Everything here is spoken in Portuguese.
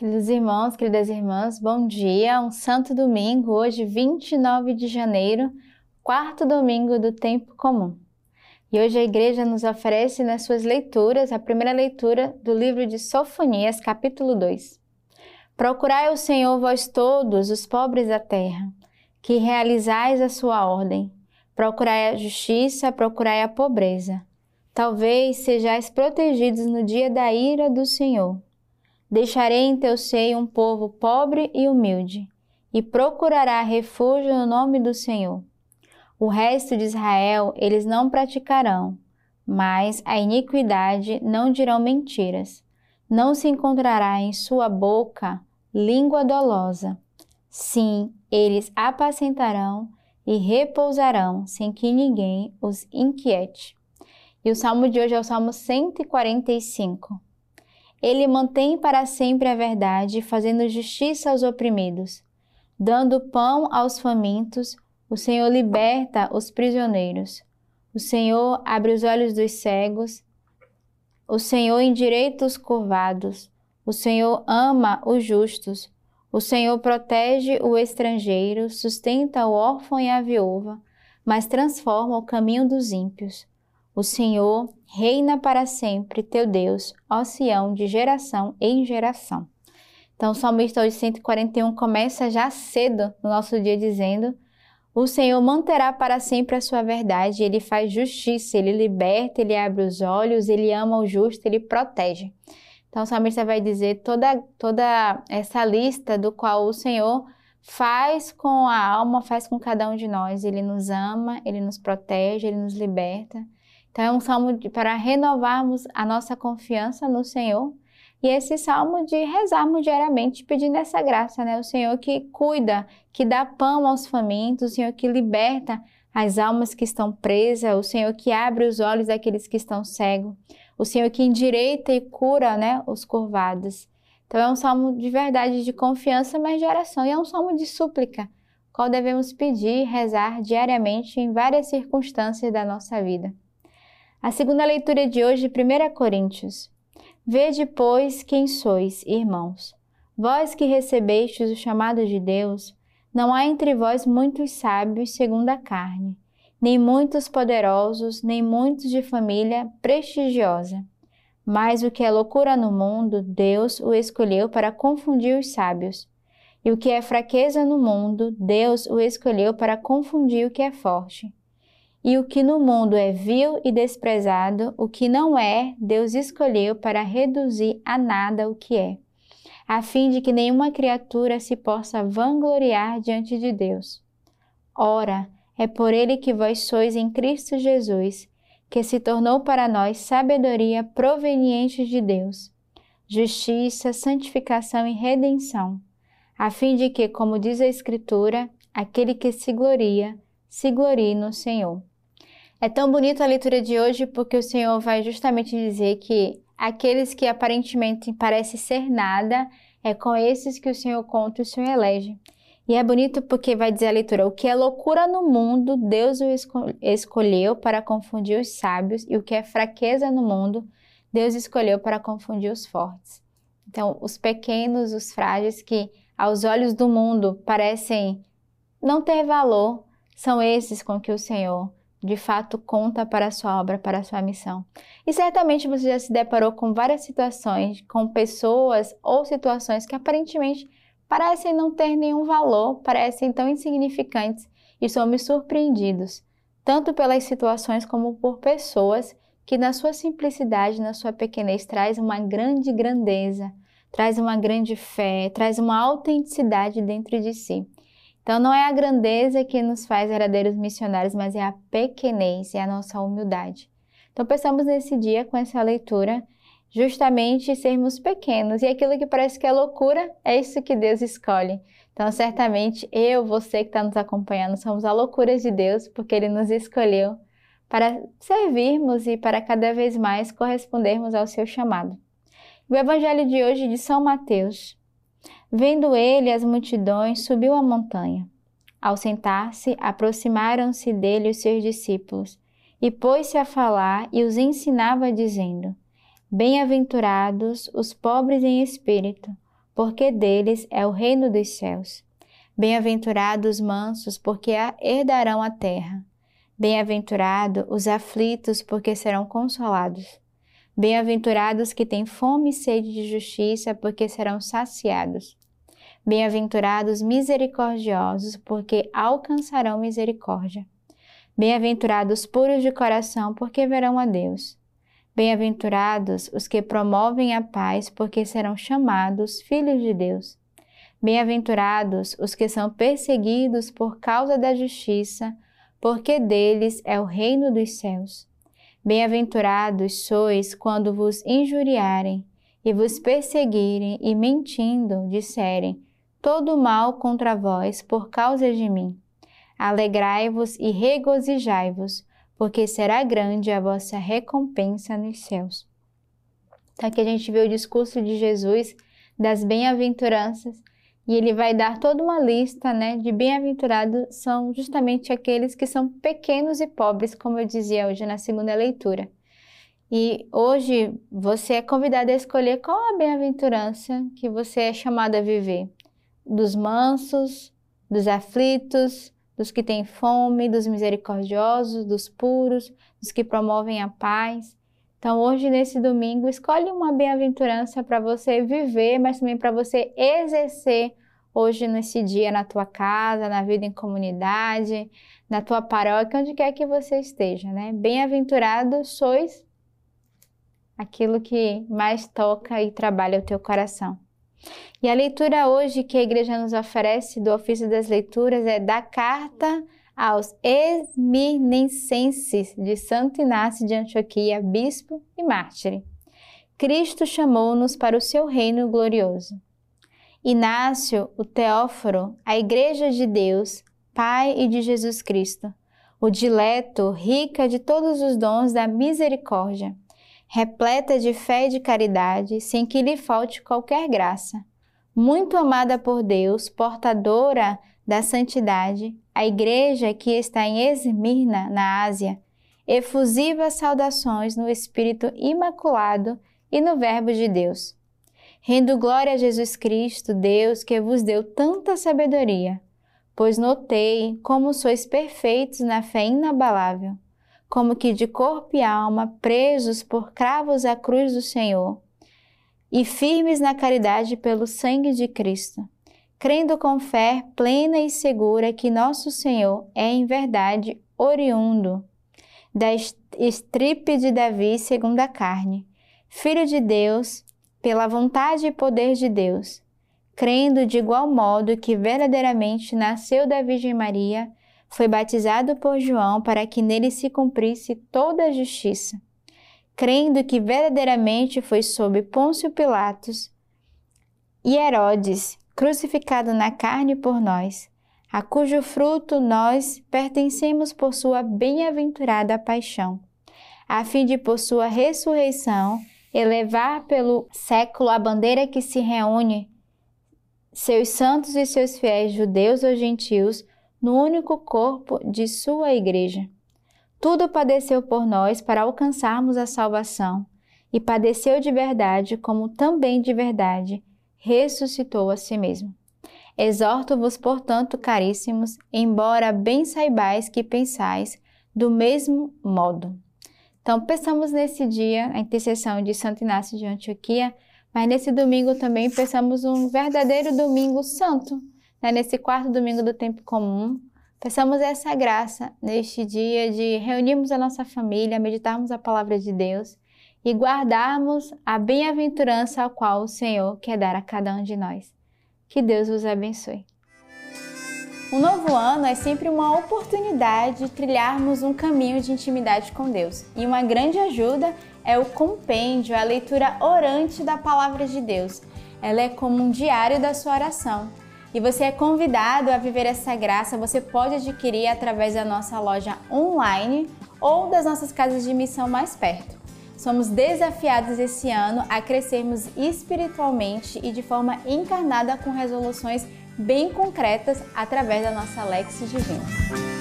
Queridos irmãos, queridas irmãs, bom dia. Um santo domingo, hoje 29 de janeiro, quarto domingo do tempo comum. E hoje a igreja nos oferece nas suas leituras a primeira leitura do livro de Sofonias, capítulo 2. Procurai o Senhor vós todos os pobres da terra, que realizais a sua ordem. Procurai a justiça, procurai a pobreza Talvez sejais protegidos no dia da ira do Senhor. Deixarei em teu seio um povo pobre e humilde, e procurará refúgio no nome do Senhor. O resto de Israel eles não praticarão, mas a iniquidade não dirão mentiras. Não se encontrará em sua boca língua dolosa. Sim, eles apacentarão e repousarão sem que ninguém os inquiete. E o salmo de hoje é o salmo 145. Ele mantém para sempre a verdade, fazendo justiça aos oprimidos, dando pão aos famintos. O Senhor liberta os prisioneiros. O Senhor abre os olhos dos cegos. O Senhor endireita os curvados. O Senhor ama os justos. O Senhor protege o estrangeiro, sustenta o órfão e a viúva, mas transforma o caminho dos ímpios. O Senhor reina para sempre, teu Deus, ó Sião, de geração em geração. Então, o salmista hoje 141 começa já cedo no nosso dia dizendo: O Senhor manterá para sempre a sua verdade, ele faz justiça, ele liberta, ele abre os olhos, ele ama o justo, ele protege. Então, o salmista vai dizer toda, toda essa lista do qual o Senhor faz com a alma, faz com cada um de nós. Ele nos ama, ele nos protege, ele nos liberta. Então, é um salmo de, para renovarmos a nossa confiança no Senhor e esse salmo de rezarmos diariamente pedindo essa graça, né? O Senhor que cuida, que dá pão aos famintos, o Senhor que liberta as almas que estão presas, o Senhor que abre os olhos daqueles que estão cegos, o Senhor que endireita e cura, né, os curvados. Então é um salmo de verdade, de confiança, mas de oração, e é um salmo de súplica, qual devemos pedir, rezar diariamente em várias circunstâncias da nossa vida. A segunda leitura de hoje, 1 Coríntios. Vede, pois, quem sois, irmãos. Vós que recebestes o chamado de Deus, não há entre vós muitos sábios segundo a carne, nem muitos poderosos, nem muitos de família prestigiosa. Mas o que é loucura no mundo, Deus o escolheu para confundir os sábios. E o que é fraqueza no mundo, Deus o escolheu para confundir o que é forte. E o que no mundo é vil e desprezado, o que não é, Deus escolheu para reduzir a nada o que é, a fim de que nenhuma criatura se possa vangloriar diante de Deus. Ora, é por ele que vós sois em Cristo Jesus, que se tornou para nós sabedoria proveniente de Deus, justiça, santificação e redenção, a fim de que, como diz a Escritura, aquele que se gloria, se glorie no Senhor. É tão bonita a leitura de hoje porque o Senhor vai justamente dizer que aqueles que aparentemente parecem ser nada, é com esses que o Senhor conta e o Senhor elege. E é bonito porque vai dizer a leitura: o que é loucura no mundo, Deus o escolheu para confundir os sábios, e o que é fraqueza no mundo, Deus escolheu para confundir os fortes. Então, os pequenos, os frágeis que aos olhos do mundo parecem não ter valor, são esses com que o Senhor de fato conta para a sua obra, para a sua missão. E certamente você já se deparou com várias situações, com pessoas ou situações que aparentemente parecem não ter nenhum valor, parecem tão insignificantes e somos surpreendidos, tanto pelas situações como por pessoas que na sua simplicidade, na sua pequenez traz uma grande grandeza, traz uma grande fé, traz uma autenticidade dentro de si. Então, não é a grandeza que nos faz verdadeiros missionários, mas é a pequenez, é a nossa humildade. Então, pensamos nesse dia com essa leitura, justamente sermos pequenos. E aquilo que parece que é loucura, é isso que Deus escolhe. Então, certamente, eu, você que está nos acompanhando, somos a loucura de Deus, porque Ele nos escolheu para servirmos e para cada vez mais correspondermos ao seu chamado. O Evangelho de hoje de São Mateus, Vendo ele as multidões, subiu a montanha. Ao sentar-se, aproximaram-se dele os seus discípulos, e pôs-se a falar e os ensinava, dizendo: Bem-aventurados os pobres em espírito, porque deles é o reino dos céus. Bem-aventurados os mansos, porque herdarão a terra. Bem-aventurados os aflitos, porque serão consolados. Bem-aventurados que têm fome e sede de justiça, porque serão saciados. Bem-aventurados misericordiosos, porque alcançarão misericórdia. Bem-aventurados puros de coração, porque verão a Deus. Bem-aventurados os que promovem a paz, porque serão chamados filhos de Deus. Bem-aventurados os que são perseguidos por causa da justiça, porque deles é o reino dos céus. Bem-aventurados sois quando vos injuriarem e vos perseguirem e mentindo disserem todo mal contra vós por causa de mim. Alegrai-vos e regozijai-vos, porque será grande a vossa recompensa nos céus. Então aqui a gente vê o discurso de Jesus das bem-aventuranças e ele vai dar toda uma lista, né, de bem-aventurados são justamente aqueles que são pequenos e pobres, como eu dizia hoje na segunda leitura. E hoje você é convidado a escolher qual a bem-aventurança que você é chamado a viver. Dos mansos, dos aflitos, dos que têm fome, dos misericordiosos, dos puros, dos que promovem a paz. Então, hoje, nesse domingo, escolhe uma bem-aventurança para você viver, mas também para você exercer hoje, nesse dia, na tua casa, na vida em comunidade, na tua paróquia, onde quer que você esteja, né? Bem-aventurado sois aquilo que mais toca e trabalha o teu coração. E a leitura hoje que a igreja nos oferece do ofício das leituras é da carta aos Esmirnenses de Santo Inácio de Antioquia, bispo e mártir. Cristo chamou-nos para o seu reino glorioso. Inácio, o Teóforo, a Igreja de Deus, Pai e de Jesus Cristo, o dileto, rica de todos os dons da misericórdia, repleta de fé e de caridade, sem que lhe falte qualquer graça muito amada por Deus, portadora da santidade, a igreja que está em Esmirna, na Ásia, efusivas saudações no Espírito Imaculado e no Verbo de Deus. Rendo glória a Jesus Cristo, Deus que vos deu tanta sabedoria, pois notei como sois perfeitos na fé inabalável, como que de corpo e alma presos por cravos à cruz do Senhor e firmes na caridade pelo sangue de Cristo, crendo com fé plena e segura que nosso Senhor é em verdade oriundo da estripe de Davi segundo a carne, filho de Deus, pela vontade e poder de Deus, crendo de igual modo que verdadeiramente nasceu da Virgem Maria, foi batizado por João para que nele se cumprisse toda a justiça crendo que verdadeiramente foi sob Pôncio Pilatos e Herodes, crucificado na carne por nós, a cujo fruto nós pertencemos por sua bem-aventurada paixão, a fim de por sua ressurreição elevar pelo século a bandeira que se reúne seus santos e seus fiéis judeus ou gentios no único corpo de sua igreja tudo padeceu por nós para alcançarmos a salvação, e padeceu de verdade, como também de verdade ressuscitou a si mesmo. Exorto-vos, portanto, caríssimos, embora bem saibais que pensais do mesmo modo. Então, pensamos nesse dia a intercessão de Santo Inácio de Antioquia, mas nesse domingo também pensamos um verdadeiro domingo santo, né? nesse quarto domingo do tempo comum, Peçamos essa graça neste dia de reunirmos a nossa família, meditarmos a palavra de Deus e guardarmos a bem-aventurança ao qual o Senhor quer dar a cada um de nós. Que Deus os abençoe. Um novo ano é sempre uma oportunidade de trilharmos um caminho de intimidade com Deus. E uma grande ajuda é o compêndio, a leitura orante da palavra de Deus. Ela é como um diário da sua oração e você é convidado a viver essa graça. Você pode adquirir através da nossa loja online ou das nossas casas de missão mais perto. Somos desafiados esse ano a crescermos espiritualmente e de forma encarnada com resoluções bem concretas através da nossa Lex Divina.